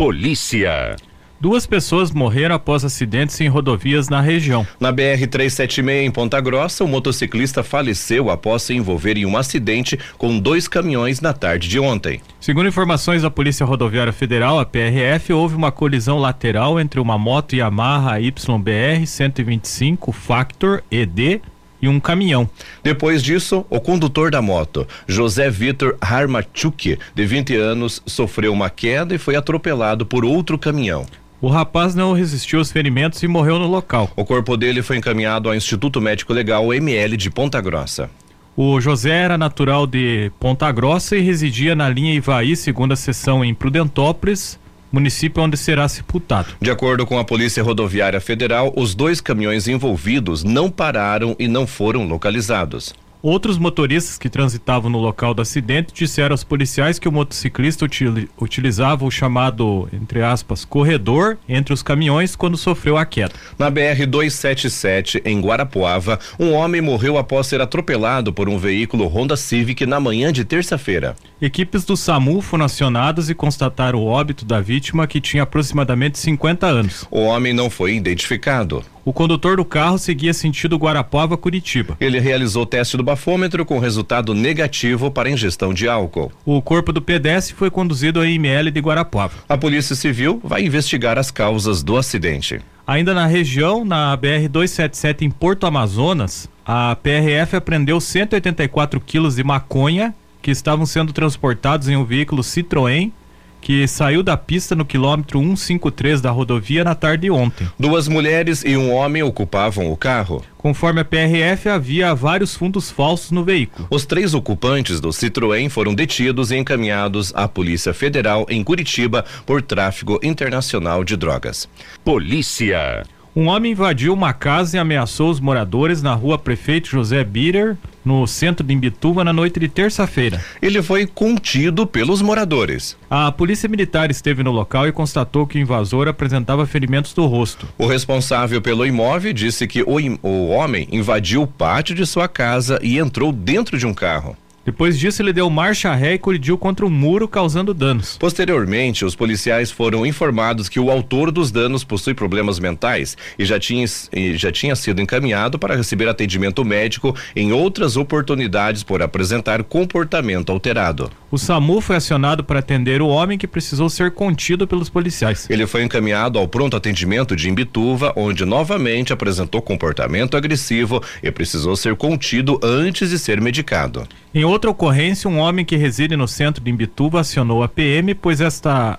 Polícia. Duas pessoas morreram após acidentes em rodovias na região. Na BR-376, em Ponta Grossa, o motociclista faleceu após se envolver em um acidente com dois caminhões na tarde de ontem. Segundo informações da Polícia Rodoviária Federal, a PRF, houve uma colisão lateral entre uma moto Yamaha YBR 125 Factor ED e um caminhão. Depois disso, o condutor da moto, José Vitor Harmachuk, de 20 anos, sofreu uma queda e foi atropelado por outro caminhão. O rapaz não resistiu aos ferimentos e morreu no local. O corpo dele foi encaminhado ao Instituto Médico Legal ML de Ponta Grossa. O José era natural de Ponta Grossa e residia na linha Ivaí, segunda seção em Prudentópolis, município onde será sepultado. De acordo com a Polícia Rodoviária Federal, os dois caminhões envolvidos não pararam e não foram localizados. Outros motoristas que transitavam no local do acidente disseram aos policiais que o motociclista util, utilizava o chamado, entre aspas, corredor entre os caminhões quando sofreu a queda. Na BR 277, em Guarapuava, um homem morreu após ser atropelado por um veículo Honda Civic na manhã de terça-feira. Equipes do SAMU foram acionadas e constataram o óbito da vítima que tinha aproximadamente 50 anos. O homem não foi identificado. O condutor do carro seguia sentido Guarapuava, Curitiba. Ele realizou teste do bafômetro com resultado negativo para ingestão de álcool. O corpo do pedestre foi conduzido ao IML de Guarapuava. A Polícia Civil vai investigar as causas do acidente. Ainda na região, na BR 277 em Porto Amazonas, a PRF apreendeu 184 quilos de maconha que estavam sendo transportados em um veículo Citroën que saiu da pista no quilômetro 153 da rodovia na tarde de ontem. Duas mulheres e um homem ocupavam o carro. Conforme a PRF, havia vários fundos falsos no veículo. Os três ocupantes do Citroën foram detidos e encaminhados à Polícia Federal em Curitiba por tráfico internacional de drogas. Polícia. Um homem invadiu uma casa e ameaçou os moradores na rua Prefeito José Bitter, no centro de Imbituba, na noite de terça-feira. Ele foi contido pelos moradores. A polícia militar esteve no local e constatou que o invasor apresentava ferimentos do rosto. O responsável pelo imóvel disse que o, o homem invadiu o pátio de sua casa e entrou dentro de um carro. Depois disso, ele deu marcha ré e colidiu contra o muro, causando danos. Posteriormente, os policiais foram informados que o autor dos danos possui problemas mentais e já tinha, já tinha sido encaminhado para receber atendimento médico em outras oportunidades por apresentar comportamento alterado. O SAMU foi acionado para atender o homem que precisou ser contido pelos policiais. Ele foi encaminhado ao pronto atendimento de Imbituva, onde novamente apresentou comportamento agressivo e precisou ser contido antes de ser medicado. Em outra ocorrência, um homem que reside no centro de Imbituba acionou a PM, pois esta,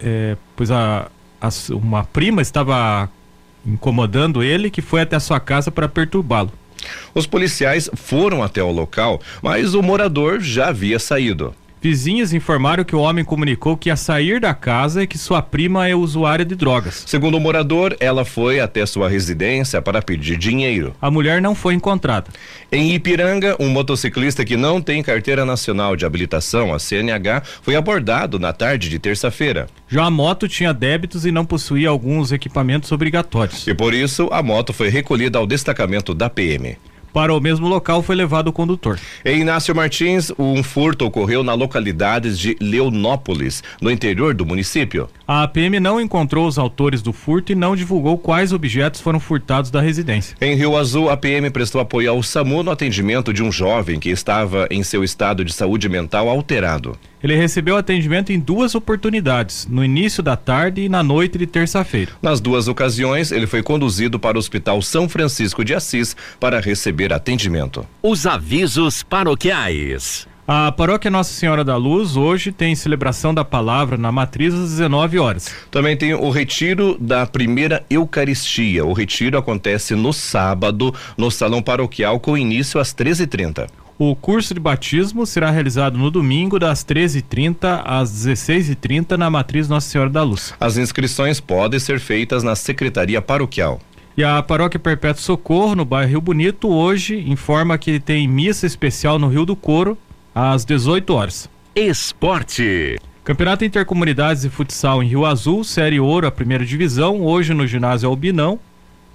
é, pois a, a, uma prima estava incomodando ele, que foi até a sua casa para perturbá-lo. Os policiais foram até o local, mas o morador já havia saído. Vizinhas informaram que o homem comunicou que ia sair da casa e que sua prima é usuária de drogas. Segundo o morador, ela foi até sua residência para pedir dinheiro. A mulher não foi encontrada. Em Ipiranga, um motociclista que não tem carteira nacional de habilitação, a CNH, foi abordado na tarde de terça-feira. Já a moto tinha débitos e não possuía alguns equipamentos obrigatórios. E por isso, a moto foi recolhida ao destacamento da PM. Para o mesmo local foi levado o condutor. Em Inácio Martins, um furto ocorreu na localidade de Leonópolis, no interior do município. A PM não encontrou os autores do furto e não divulgou quais objetos foram furtados da residência. Em Rio Azul, a PM prestou apoio ao SAMU no atendimento de um jovem que estava em seu estado de saúde mental alterado. Ele recebeu atendimento em duas oportunidades, no início da tarde e na noite de terça-feira. Nas duas ocasiões, ele foi conduzido para o Hospital São Francisco de Assis para receber atendimento. Os avisos paroquiais. A paróquia Nossa Senhora da Luz hoje tem celebração da palavra na matriz às 19 horas. Também tem o retiro da primeira Eucaristia. O retiro acontece no sábado no salão paroquial com início às 13h30. O curso de batismo será realizado no domingo, das 13h30 às 16h30, na Matriz Nossa Senhora da Luz. As inscrições podem ser feitas na Secretaria Paroquial. E a Paróquia Perpétuo Socorro, no bairro Rio Bonito, hoje informa que tem missa especial no Rio do Couro, às 18 horas. Esporte. Campeonato Intercomunidades de Futsal em Rio Azul, Série Ouro, a primeira divisão, hoje no ginásio Albinão.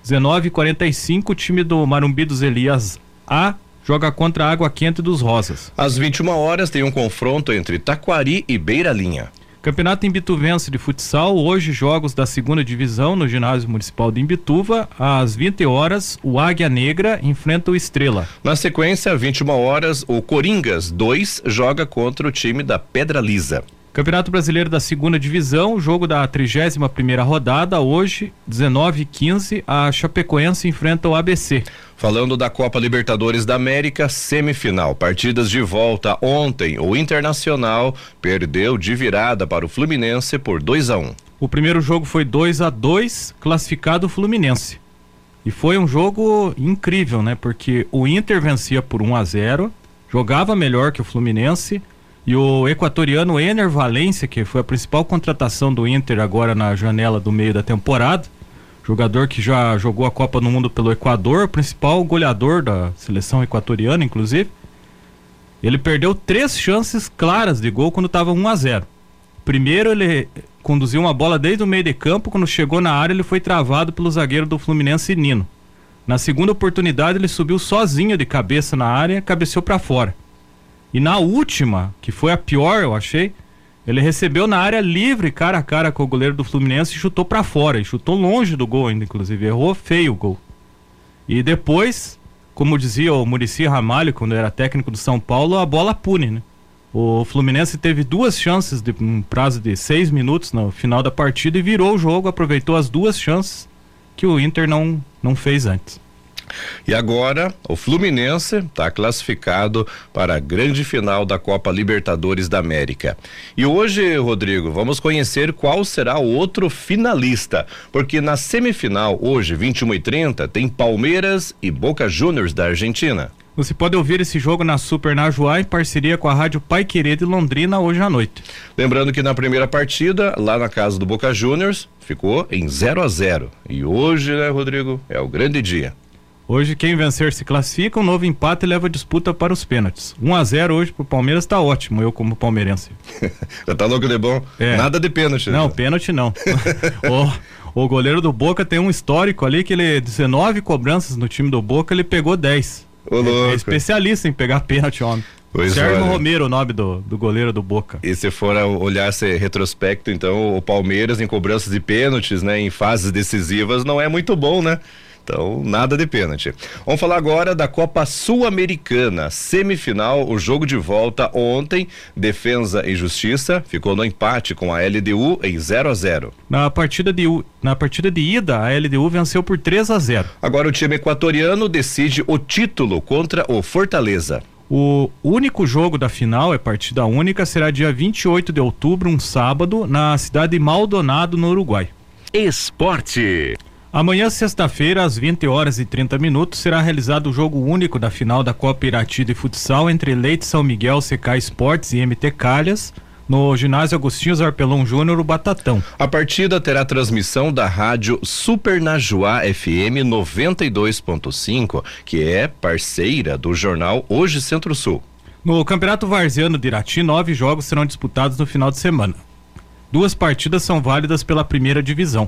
19h45, o time do Marumbi dos Elias A joga contra a Água Quente dos Rosas. Às 21 horas tem um confronto entre Taquari e Beira Linha. Campeonato Imbituvense de futsal, hoje jogos da segunda divisão no ginásio municipal de Imbituva, às 20 horas, o Águia Negra enfrenta o Estrela. Na sequência, 21 horas, o Coringas 2 joga contra o time da Pedra Lisa. Campeonato Brasileiro da Segunda Divisão, jogo da 31 primeira rodada, hoje, 19 15 a Chapecoense enfrenta o ABC. Falando da Copa Libertadores da América, semifinal. Partidas de volta ontem. O Internacional perdeu de virada para o Fluminense por 2 a 1 um. O primeiro jogo foi 2 a 2 classificado o Fluminense. E foi um jogo incrível, né? Porque o Inter vencia por 1 a 0 jogava melhor que o Fluminense e o equatoriano Ener Valência, que foi a principal contratação do Inter agora na janela do meio da temporada, jogador que já jogou a Copa do Mundo pelo Equador, principal goleador da seleção equatoriana, inclusive. Ele perdeu três chances claras de gol quando estava 1 a 0. Primeiro ele conduziu uma bola desde o meio de campo, quando chegou na área ele foi travado pelo zagueiro do Fluminense Nino. Na segunda oportunidade ele subiu sozinho de cabeça na área, cabeceou para fora. E na última, que foi a pior, eu achei, ele recebeu na área livre, cara a cara com o goleiro do Fluminense e chutou para fora. E chutou longe do gol ainda, inclusive. Errou feio o gol. E depois, como dizia o Murici Ramalho, quando era técnico do São Paulo, a bola pune, né? O Fluminense teve duas chances de um prazo de seis minutos no final da partida e virou o jogo, aproveitou as duas chances que o Inter não, não fez antes. E agora, o Fluminense está classificado para a grande final da Copa Libertadores da América. E hoje, Rodrigo, vamos conhecer qual será o outro finalista, porque na semifinal, hoje, 21 e 30 tem Palmeiras e Boca Juniors da Argentina. Você pode ouvir esse jogo na Super Najuá em parceria com a Rádio Pai Querer de Londrina hoje à noite. Lembrando que na primeira partida, lá na casa do Boca Juniors, ficou em 0 a 0 E hoje, né, Rodrigo, é o grande dia. Hoje quem vencer se classifica, um novo empate leva a disputa para os pênaltis. 1 a 0 hoje pro Palmeiras tá ótimo, eu como palmeirense. tá louco de bom? É. Nada de pênalti. Não, né? pênalti não. o, o goleiro do Boca tem um histórico ali que ele 19 cobranças no time do Boca, ele pegou 10. Ô, louco. É especialista em pegar pênalti, homem. Pois Sérgio. Romero, o nome do, do goleiro do Boca. E se for olhar esse retrospecto, então o Palmeiras em cobranças de pênaltis, né, em fases decisivas, não é muito bom, né? Então, nada de pênalti. Vamos falar agora da Copa Sul-Americana, semifinal, o jogo de volta ontem, Defesa e Justiça ficou no empate com a LDU em 0 a 0. Na partida de na partida de ida, a LDU venceu por 3 a 0. Agora o time equatoriano decide o título contra o Fortaleza. O único jogo da final, é partida única, será dia 28 de outubro, um sábado, na cidade de Maldonado, no Uruguai. Esporte. Amanhã, sexta-feira, às 20 horas e 30 minutos, será realizado o jogo único da final da Copa Irati de Futsal entre Leite São Miguel, CK Esportes e MT Calhas, no ginásio Agostinho Zarpelão Júnior, o Batatão. A partida terá transmissão da rádio Super Najuá FM 92.5, que é parceira do jornal Hoje Centro-Sul. No Campeonato Varziano de Irati, nove jogos serão disputados no final de semana. Duas partidas são válidas pela primeira divisão.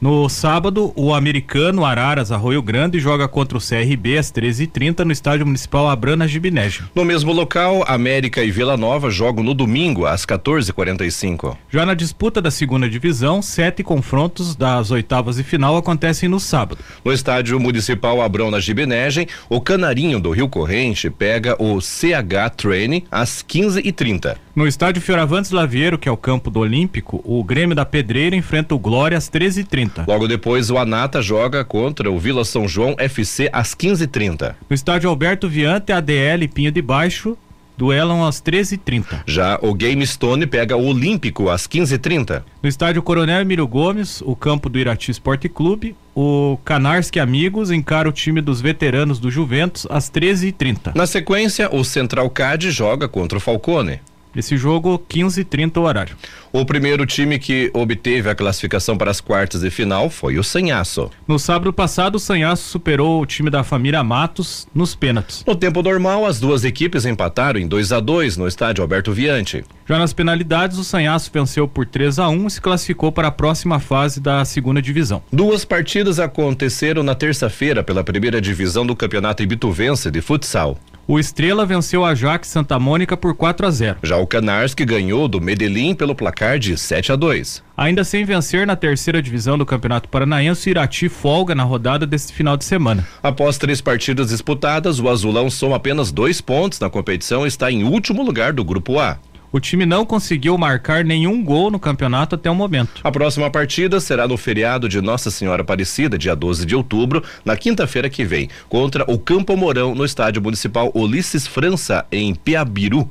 No sábado, o americano Araras Arroio Grande joga contra o CRB às 13h30 no Estádio Municipal Abrana Gibinégio. No mesmo local, América e Vila Nova jogam no domingo às 14h45. Já na disputa da segunda divisão, sete confrontos das oitavas e final acontecem no sábado. No Estádio Municipal Abrão na Gibinegem, o Canarinho do Rio Corrente pega o CH Training às 15h30. No estádio Fioravantes Lavieiro, que é o campo do Olímpico, o Grêmio da Pedreira enfrenta o Glória às 13h30. Logo depois, o Anata joga contra o Vila São João FC às 15h30. No estádio Alberto Viante, a DL Pinho de Baixo duelam às 13h30. Já o Game Stone pega o Olímpico às 15h30. No estádio Coronel Emílio Gomes, o campo do Irati Esporte Clube, o Canarski Amigos encara o time dos veteranos do Juventus às 13h30. Na sequência, o Central CAD joga contra o Falcone. Esse jogo, 15 e 30 o horário. O primeiro time que obteve a classificação para as quartas de final foi o Sanhaço. No sábado passado, o Sanhaço superou o time da família Matos nos pênaltis. No tempo normal, as duas equipes empataram em 2 a 2 no estádio Alberto Viante. Já nas penalidades, o Sanhaço venceu por 3 a 1 e se classificou para a próxima fase da segunda divisão. Duas partidas aconteceram na terça-feira pela primeira divisão do Campeonato Ibituvense de Futsal. O Estrela venceu a Jaque Santa Mônica por 4 a 0. Já o Canarski ganhou do Medellín pelo placar de 7 a 2. Ainda sem vencer na terceira divisão do Campeonato Paranaense, o Irati folga na rodada deste final de semana. Após três partidas disputadas, o Azulão soma apenas dois pontos na competição e está em último lugar do Grupo A. O time não conseguiu marcar nenhum gol no campeonato até o momento. A próxima partida será no feriado de Nossa Senhora Aparecida, dia 12 de outubro, na quinta-feira que vem, contra o Campo Mourão, no estádio municipal Ulisses França, em Piabiru.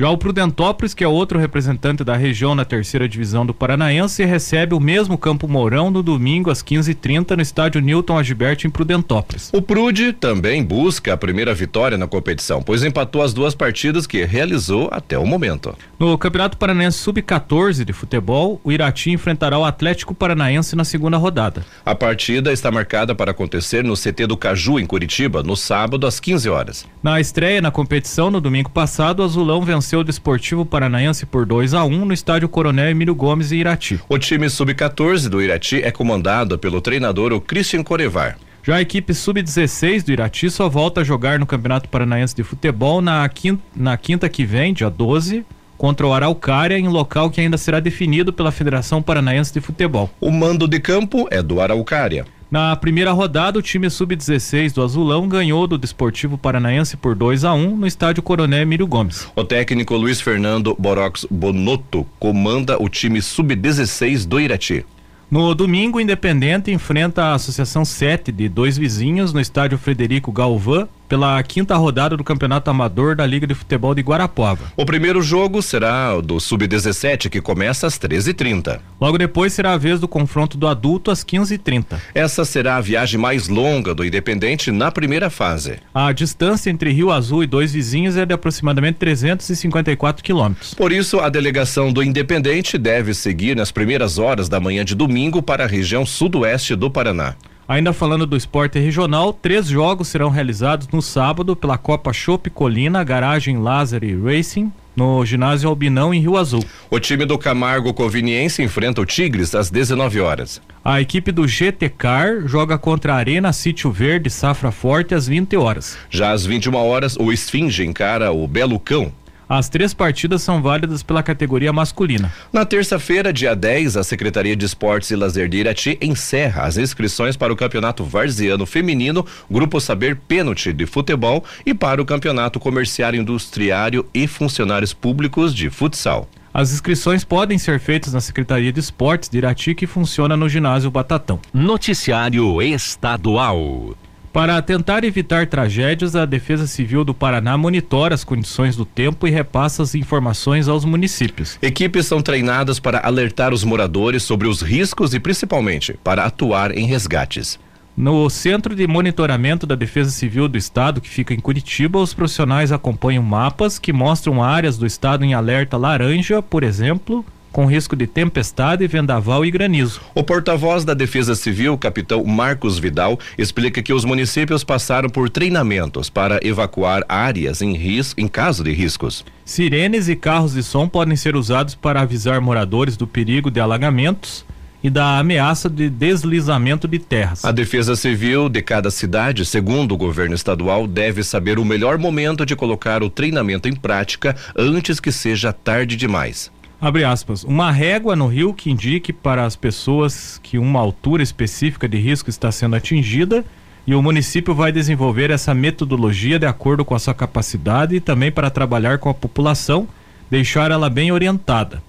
Já o Prudentópolis, que é outro representante da região na terceira divisão do Paranaense, recebe o mesmo Campo Mourão no domingo às 15h30 no estádio Newton Agibert em Prudentópolis. O Prude também busca a primeira vitória na competição, pois empatou as duas partidas que realizou até o momento. No Campeonato Paranaense Sub-14 de futebol, o Irati enfrentará o Atlético Paranaense na segunda rodada. A partida está marcada para acontecer no CT do Caju, em Curitiba, no sábado às 15 horas. Na estreia na competição, no domingo passado, o Azulão venceu venceu o Desportivo Paranaense por 2 a 1 um, no estádio Coronel Emílio Gomes em Irati. O time sub-14 do Irati é comandado pelo treinador o Christian Corevar. Já a equipe sub-16 do Irati só volta a jogar no Campeonato Paranaense de Futebol na quinta, na quinta que vem, dia 12, contra o Araucária, em local que ainda será definido pela Federação Paranaense de Futebol. O mando de campo é do Araucária. Na primeira rodada, o time sub-16 do Azulão ganhou do Desportivo Paranaense por 2 a 1 um, no estádio Coronel Emílio Gomes. O técnico Luiz Fernando Borox Bonotto comanda o time sub-16 do Irati. No domingo, o Independente enfrenta a Associação 7 de dois vizinhos no estádio Frederico Galvão pela quinta rodada do Campeonato Amador da Liga de Futebol de Guarapuava. O primeiro jogo será o do Sub-17, que começa às 13h30. Logo depois será a vez do confronto do adulto às 15h30. Essa será a viagem mais longa do Independente na primeira fase. A distância entre Rio Azul e dois vizinhos é de aproximadamente 354 quilômetros. Por isso, a delegação do Independente deve seguir nas primeiras horas da manhã de domingo para a região sudoeste do Paraná. Ainda falando do esporte regional, três jogos serão realizados no sábado pela Copa Chopp Colina, Garagem Lázaro Racing, no ginásio Albinão em Rio Azul. O time do Camargo Conveniência enfrenta o Tigres às 19 horas. A equipe do GT Car joga contra a Arena Sítio Verde Safra Forte às 20 horas. Já às 21 horas, o Esfinge encara o Belo Cão. As três partidas são válidas pela categoria masculina. Na terça-feira, dia 10, a Secretaria de Esportes e Lazer de Irati encerra as inscrições para o Campeonato Varziano Feminino, Grupo Saber Pênalti de Futebol e para o Campeonato Comerciário Industriário e Funcionários Públicos de Futsal. As inscrições podem ser feitas na Secretaria de Esportes de Irati, que funciona no ginásio Batatão. Noticiário Estadual. Para tentar evitar tragédias, a Defesa Civil do Paraná monitora as condições do tempo e repassa as informações aos municípios. Equipes são treinadas para alertar os moradores sobre os riscos e, principalmente, para atuar em resgates. No Centro de Monitoramento da Defesa Civil do Estado, que fica em Curitiba, os profissionais acompanham mapas que mostram áreas do estado em alerta laranja, por exemplo, com risco de tempestade, vendaval e granizo. O porta-voz da Defesa Civil, capitão Marcos Vidal, explica que os municípios passaram por treinamentos para evacuar áreas em risco em caso de riscos. Sirenes e carros de som podem ser usados para avisar moradores do perigo de alagamentos e da ameaça de deslizamento de terras. A Defesa Civil de cada cidade, segundo o governo estadual, deve saber o melhor momento de colocar o treinamento em prática antes que seja tarde demais. Abre aspas. Uma régua no rio que indique para as pessoas que uma altura específica de risco está sendo atingida e o município vai desenvolver essa metodologia de acordo com a sua capacidade e também para trabalhar com a população, deixar ela bem orientada.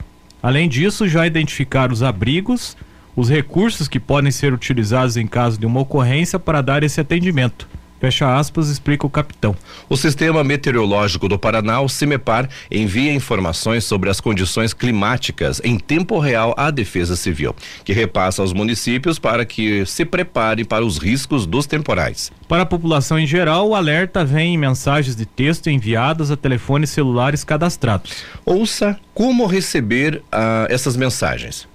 Além disso, já identificar os abrigos, os recursos que podem ser utilizados em caso de uma ocorrência para dar esse atendimento Fecha aspas, explica o capitão. O Sistema Meteorológico do Paraná, o CIMEPAR, envia informações sobre as condições climáticas em tempo real à Defesa Civil, que repassa aos municípios para que se preparem para os riscos dos temporais. Para a população em geral, o alerta vem em mensagens de texto enviadas a telefones celulares cadastrados. Ouça como receber uh, essas mensagens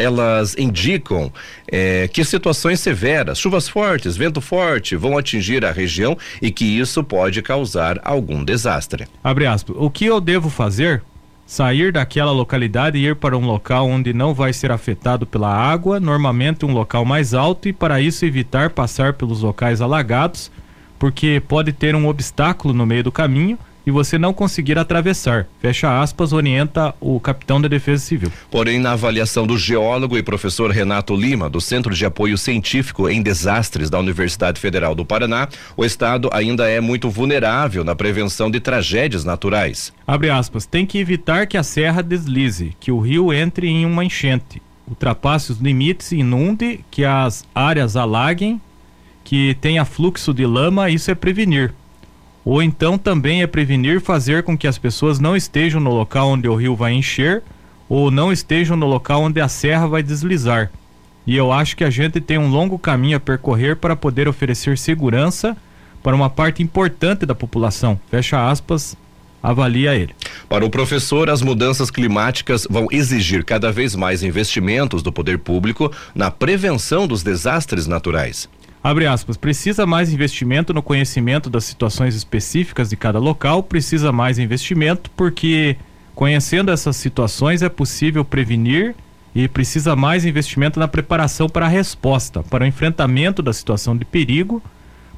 elas indicam é, que situações severas, chuvas fortes, vento forte, vão atingir a região e que isso pode causar algum desastre. Abre aspas. O que eu devo fazer? Sair daquela localidade e ir para um local onde não vai ser afetado pela água, normalmente um local mais alto, e para isso evitar passar pelos locais alagados, porque pode ter um obstáculo no meio do caminho e você não conseguir atravessar. Fecha aspas, orienta o capitão da Defesa Civil. Porém, na avaliação do geólogo e professor Renato Lima, do Centro de Apoio Científico em Desastres da Universidade Federal do Paraná, o estado ainda é muito vulnerável na prevenção de tragédias naturais. Abre aspas, tem que evitar que a serra deslize, que o rio entre em uma enchente, ultrapasse os limites e inunde, que as áreas alaguem, que tenha fluxo de lama, isso é prevenir ou então também é prevenir fazer com que as pessoas não estejam no local onde o rio vai encher ou não estejam no local onde a serra vai deslizar. E eu acho que a gente tem um longo caminho a percorrer para poder oferecer segurança para uma parte importante da população. Fecha aspas, avalia ele. Para o professor, as mudanças climáticas vão exigir cada vez mais investimentos do poder público na prevenção dos desastres naturais. Abre aspas, precisa mais investimento no conhecimento das situações específicas de cada local, precisa mais investimento porque conhecendo essas situações é possível prevenir e precisa mais investimento na preparação para a resposta, para o enfrentamento da situação de perigo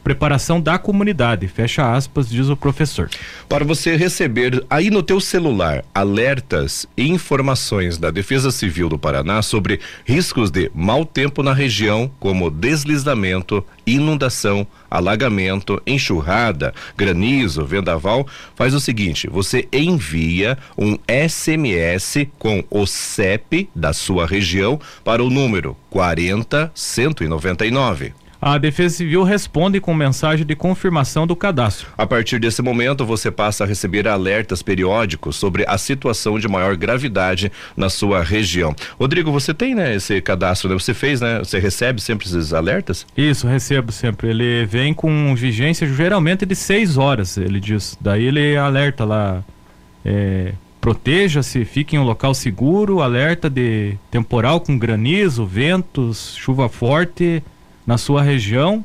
preparação da comunidade, fecha aspas, diz o professor. Para você receber aí no teu celular alertas e informações da Defesa Civil do Paraná sobre riscos de mau tempo na região, como deslizamento, inundação, alagamento, enxurrada, granizo, vendaval, faz o seguinte: você envia um SMS com o CEP da sua região para o número 40199 a Defesa Civil responde com mensagem de confirmação do cadastro. A partir desse momento, você passa a receber alertas periódicos sobre a situação de maior gravidade na sua região. Rodrigo, você tem, né, esse cadastro, né? Você fez, né? Você recebe sempre esses alertas? Isso, recebo sempre. Ele vem com vigência geralmente de seis horas, ele diz. Daí ele alerta lá. É, proteja-se, fique em um local seguro, alerta de temporal com granizo, ventos, chuva forte na sua região.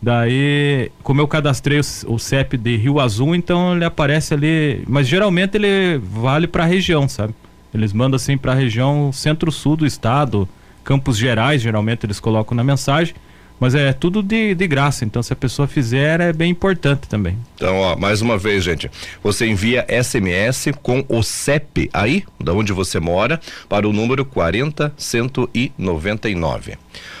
Daí, como eu cadastrei o, o CEP de Rio Azul, então ele aparece ali, mas geralmente ele vale para a região, sabe? Eles mandam assim para a região centro-sul do estado, Campos Gerais, geralmente eles colocam na mensagem. Mas é tudo de, de graça, então se a pessoa fizer é bem importante também. Então, ó, mais uma vez, gente, você envia SMS com o CEP aí, da onde você mora, para o número 40199.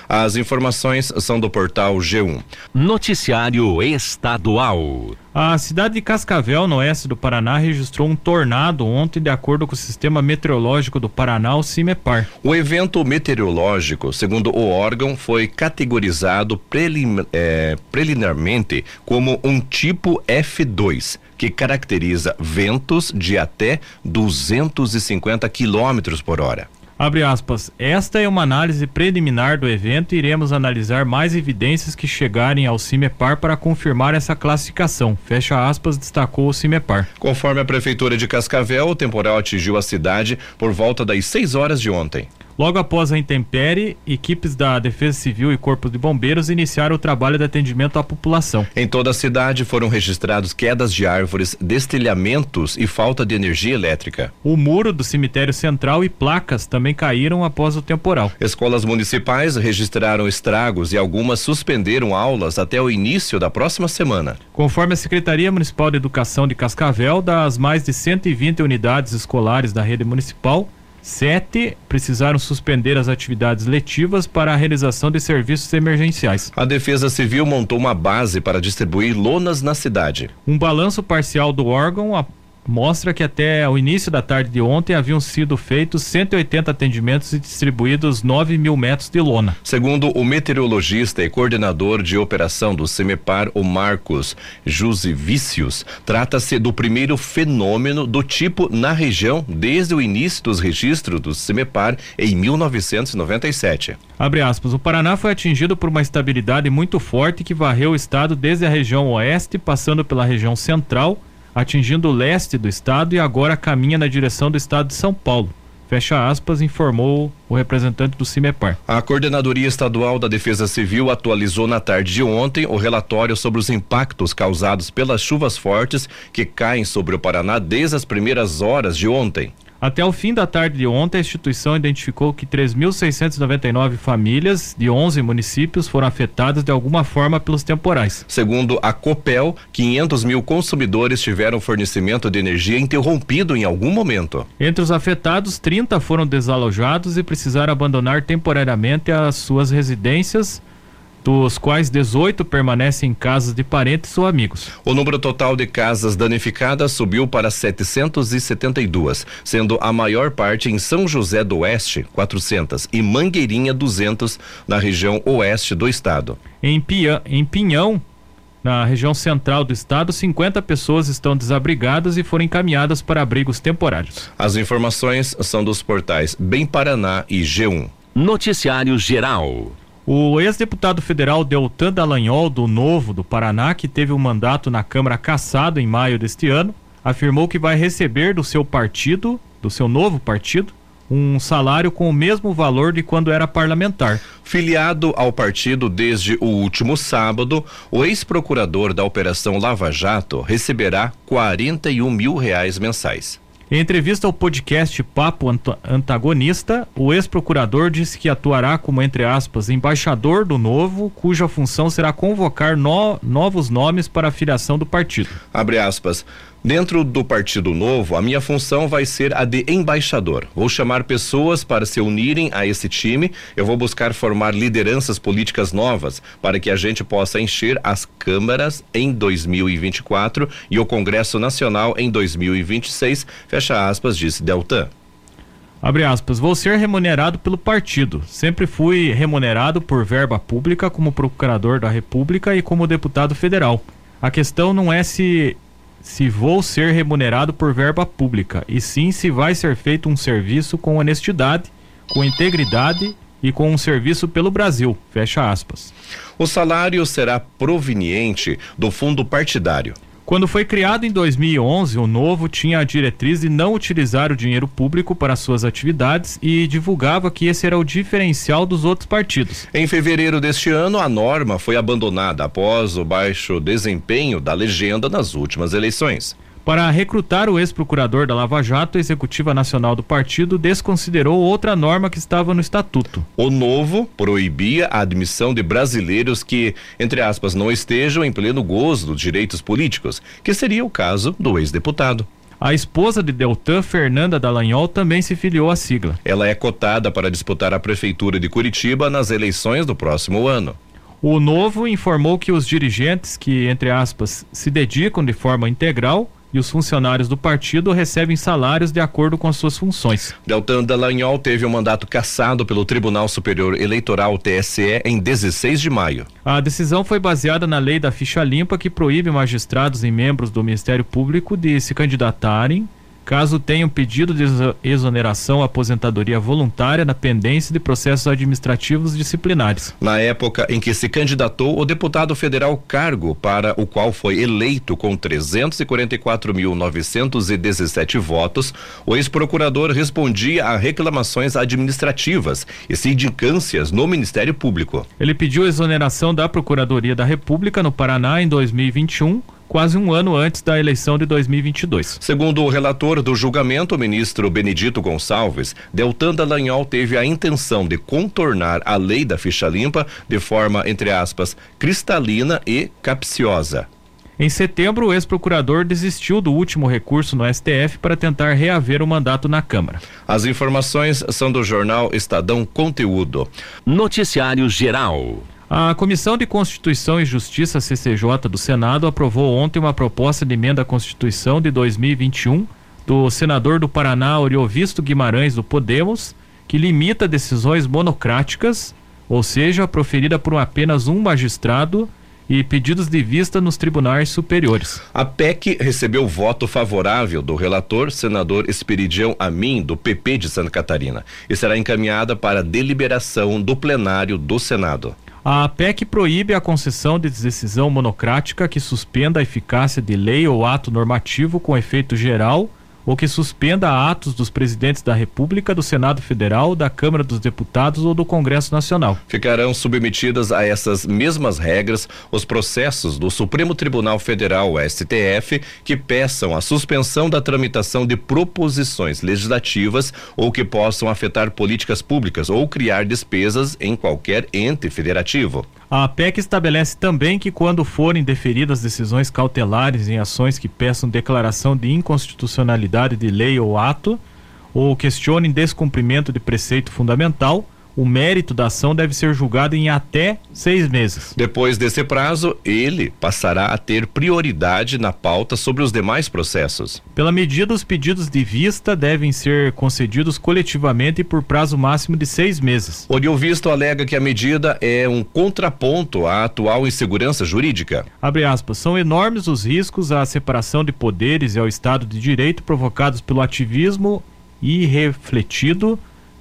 As informações são do portal G1. Noticiário Estadual. A cidade de Cascavel, no oeste do Paraná, registrou um tornado ontem, de acordo com o Sistema Meteorológico do Paraná, o CIMEPAR. O evento meteorológico, segundo o órgão, foi categorizado prelim, é, preliminarmente como um tipo F2, que caracteriza ventos de até 250 quilômetros por hora. Abre aspas. Esta é uma análise preliminar do evento e iremos analisar mais evidências que chegarem ao CIMEPAR para confirmar essa classificação. Fecha aspas, destacou o CIMEPAR. Conforme a Prefeitura de Cascavel, o temporal atingiu a cidade por volta das 6 horas de ontem. Logo após a intempérie, equipes da Defesa Civil e Corpo de Bombeiros iniciaram o trabalho de atendimento à população. Em toda a cidade foram registrados quedas de árvores, destelhamentos e falta de energia elétrica. O muro do cemitério central e placas também caíram após o temporal. Escolas municipais registraram estragos e algumas suspenderam aulas até o início da próxima semana. Conforme a Secretaria Municipal de Educação de Cascavel, das mais de 120 unidades escolares da rede municipal, Sete precisaram suspender as atividades letivas para a realização de serviços emergenciais. A Defesa Civil montou uma base para distribuir lonas na cidade. Um balanço parcial do órgão mostra que até o início da tarde de ontem haviam sido feitos 180 atendimentos e distribuídos 9 mil metros de lona. Segundo o meteorologista e coordenador de operação do CEMEPAR, o Marcos Jusivicius, trata-se do primeiro fenômeno do tipo na região desde o início dos registros do CEMEPAR em 1997. Abre aspas, o Paraná foi atingido por uma estabilidade muito forte que varreu o estado desde a região oeste, passando pela região central atingindo o leste do estado e agora caminha na direção do estado de São Paulo. Fecha aspas, informou o representante do CIMEPAR. A Coordenadoria Estadual da Defesa Civil atualizou na tarde de ontem o relatório sobre os impactos causados pelas chuvas fortes que caem sobre o Paraná desde as primeiras horas de ontem. Até o fim da tarde de ontem, a instituição identificou que 3.699 famílias de 11 municípios foram afetadas de alguma forma pelos temporais. Segundo a Copel, 500 mil consumidores tiveram fornecimento de energia interrompido em algum momento. Entre os afetados, 30 foram desalojados e precisaram abandonar temporariamente as suas residências dos quais 18 permanecem em casas de parentes ou amigos. O número total de casas danificadas subiu para 772, sendo a maior parte em São José do Oeste, 400, e Mangueirinha, 200, na região oeste do estado. Em, Pia, em Pinhão, na região central do estado, 50 pessoas estão desabrigadas e foram encaminhadas para abrigos temporários. As informações são dos portais Bem Paraná e G1. Noticiário Geral. O ex-deputado federal Deltan Dallagnol, do Novo do Paraná, que teve um mandato na Câmara cassado em maio deste ano, afirmou que vai receber do seu partido, do seu novo partido, um salário com o mesmo valor de quando era parlamentar. Filiado ao partido desde o último sábado, o ex-procurador da Operação Lava Jato receberá 41 mil reais mensais. Em entrevista ao podcast Papo Antagonista, o ex-procurador disse que atuará como, entre aspas, embaixador do Novo, cuja função será convocar no, novos nomes para a filiação do partido. Abre aspas. Dentro do Partido Novo, a minha função vai ser a de embaixador. Vou chamar pessoas para se unirem a esse time. Eu vou buscar formar lideranças políticas novas para que a gente possa encher as câmaras em 2024 e o Congresso Nacional em 2026. Fecha aspas, disse Deltan. Abre aspas, vou ser remunerado pelo partido. Sempre fui remunerado por verba pública como procurador da República e como deputado federal. A questão não é se se vou ser remunerado por verba pública, e sim se vai ser feito um serviço com honestidade, com integridade e com um serviço pelo Brasil. Fecha aspas. O salário será proveniente do fundo partidário. Quando foi criado em 2011, o Novo tinha a diretriz de não utilizar o dinheiro público para suas atividades e divulgava que esse era o diferencial dos outros partidos. Em fevereiro deste ano, a norma foi abandonada após o baixo desempenho da legenda nas últimas eleições. Para recrutar o ex-procurador da Lava Jato, a executiva nacional do partido desconsiderou outra norma que estava no estatuto. O novo proibia a admissão de brasileiros que, entre aspas, não estejam em pleno gozo dos direitos políticos, que seria o caso do ex-deputado. A esposa de Deltan, Fernanda Dallagnol, também se filiou à sigla. Ela é cotada para disputar a prefeitura de Curitiba nas eleições do próximo ano. O Novo informou que os dirigentes que, entre aspas, se dedicam de forma integral e os funcionários do partido recebem salários de acordo com as suas funções. Deltan Dallagnol teve um mandato cassado pelo Tribunal Superior Eleitoral TSE em 16 de maio. A decisão foi baseada na lei da ficha limpa que proíbe magistrados e membros do Ministério Público de se candidatarem caso tenham pedido de exoneração aposentadoria voluntária na pendência de processos administrativos disciplinares. Na época em que se candidatou o deputado federal cargo para o qual foi eleito com 344.917 votos, o ex-procurador respondia a reclamações administrativas e sindicâncias no Ministério Público. Ele pediu exoneração da Procuradoria da República no Paraná em 2021 quase um ano antes da eleição de 2022. Segundo o relator do julgamento, o ministro Benedito Gonçalves, Deltan Dallagnol teve a intenção de contornar a lei da ficha limpa de forma, entre aspas, cristalina e capciosa. Em setembro, o ex-procurador desistiu do último recurso no STF para tentar reaver o mandato na Câmara. As informações são do jornal Estadão Conteúdo. Noticiário Geral. A Comissão de Constituição e Justiça CCJ do Senado aprovou ontem uma proposta de emenda à Constituição de 2021 do senador do Paraná Oriovisto Guimarães do Podemos, que limita decisões monocráticas, ou seja, proferida por apenas um magistrado e pedidos de vista nos tribunais superiores. A PEC recebeu voto favorável do relator, senador Esperidião Amin, do PP de Santa Catarina, e será encaminhada para deliberação do plenário do Senado. A PEC proíbe a concessão de decisão monocrática que suspenda a eficácia de lei ou ato normativo com efeito geral ou que suspenda atos dos presidentes da República, do Senado Federal, da Câmara dos Deputados ou do Congresso Nacional. Ficarão submetidas a essas mesmas regras os processos do Supremo Tribunal Federal, STF, que peçam a suspensão da tramitação de proposições legislativas ou que possam afetar políticas públicas ou criar despesas em qualquer ente federativo. A PEC estabelece também que, quando forem deferidas decisões cautelares em ações que peçam declaração de inconstitucionalidade de lei ou ato, ou questionem descumprimento de preceito fundamental, o mérito da ação deve ser julgado em até seis meses. Depois desse prazo, ele passará a ter prioridade na pauta sobre os demais processos. Pela medida, os pedidos de vista devem ser concedidos coletivamente por prazo máximo de seis meses. O Diovisto alega que a medida é um contraponto à atual insegurança jurídica. Abre aspas, são enormes os riscos à separação de poderes e ao Estado de Direito provocados pelo ativismo irrefletido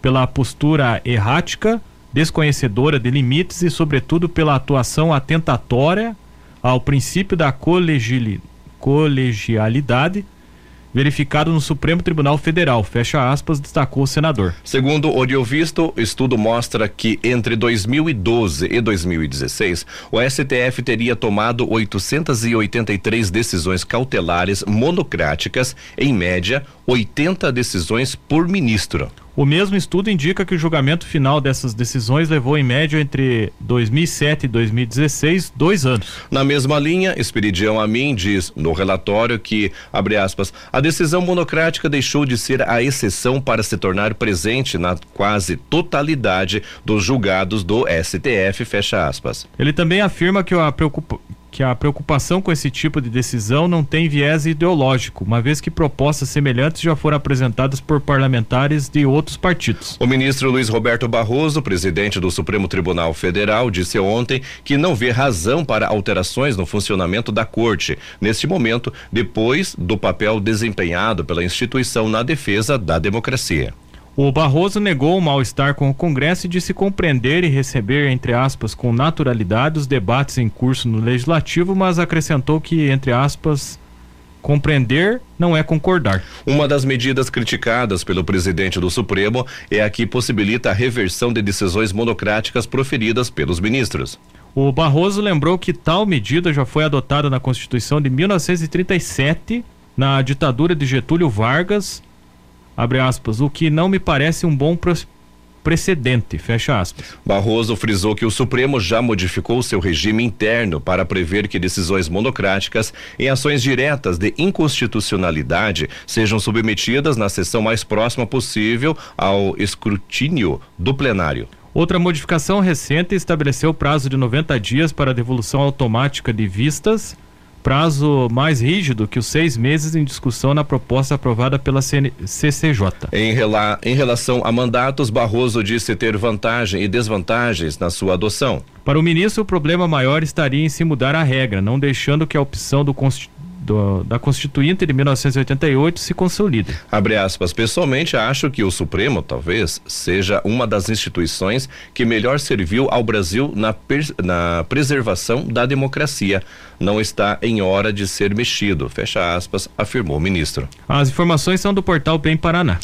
pela postura errática, desconhecedora de limites e, sobretudo, pela atuação atentatória ao princípio da colegialidade verificado no Supremo Tribunal Federal, fecha aspas, destacou o senador. Segundo o Diovisto, estudo mostra que entre 2012 e 2016, o STF teria tomado 883 decisões cautelares monocráticas, em média, 80 decisões por ministro. O mesmo estudo indica que o julgamento final dessas decisões levou em média entre 2007 e 2016 dois anos. Na mesma linha, Esperidião Amin diz no relatório que, abre aspas, a decisão monocrática deixou de ser a exceção para se tornar presente na quase totalidade dos julgados do STF, fecha aspas. Ele também afirma que a que a preocupação com esse tipo de decisão não tem viés ideológico, uma vez que propostas semelhantes já foram apresentadas por parlamentares de outros partidos. O ministro Luiz Roberto Barroso, presidente do Supremo Tribunal Federal, disse ontem que não vê razão para alterações no funcionamento da corte, neste momento, depois do papel desempenhado pela instituição na defesa da democracia. O Barroso negou o mal-estar com o Congresso e disse compreender e receber, entre aspas, com naturalidade os debates em curso no Legislativo, mas acrescentou que, entre aspas, compreender não é concordar. Uma das medidas criticadas pelo presidente do Supremo é a que possibilita a reversão de decisões monocráticas proferidas pelos ministros. O Barroso lembrou que tal medida já foi adotada na Constituição de 1937, na ditadura de Getúlio Vargas abre aspas, o que não me parece um bom precedente, fecha aspas. Barroso frisou que o Supremo já modificou seu regime interno para prever que decisões monocráticas em ações diretas de inconstitucionalidade sejam submetidas na sessão mais próxima possível ao escrutínio do plenário. Outra modificação recente estabeleceu o prazo de 90 dias para devolução automática de vistas prazo mais rígido que os seis meses em discussão na proposta aprovada pela CN CCJ. Em, rela em relação a mandatos, Barroso disse ter vantagem e desvantagens na sua adoção. Para o ministro, o problema maior estaria em se mudar a regra, não deixando que a opção do Constitucional do, da Constituinte de 1988 se consolida. Abre aspas, pessoalmente acho que o Supremo talvez seja uma das instituições que melhor serviu ao Brasil na, na preservação da democracia. Não está em hora de ser mexido, fecha aspas, afirmou o ministro. As informações são do portal Bem Paraná.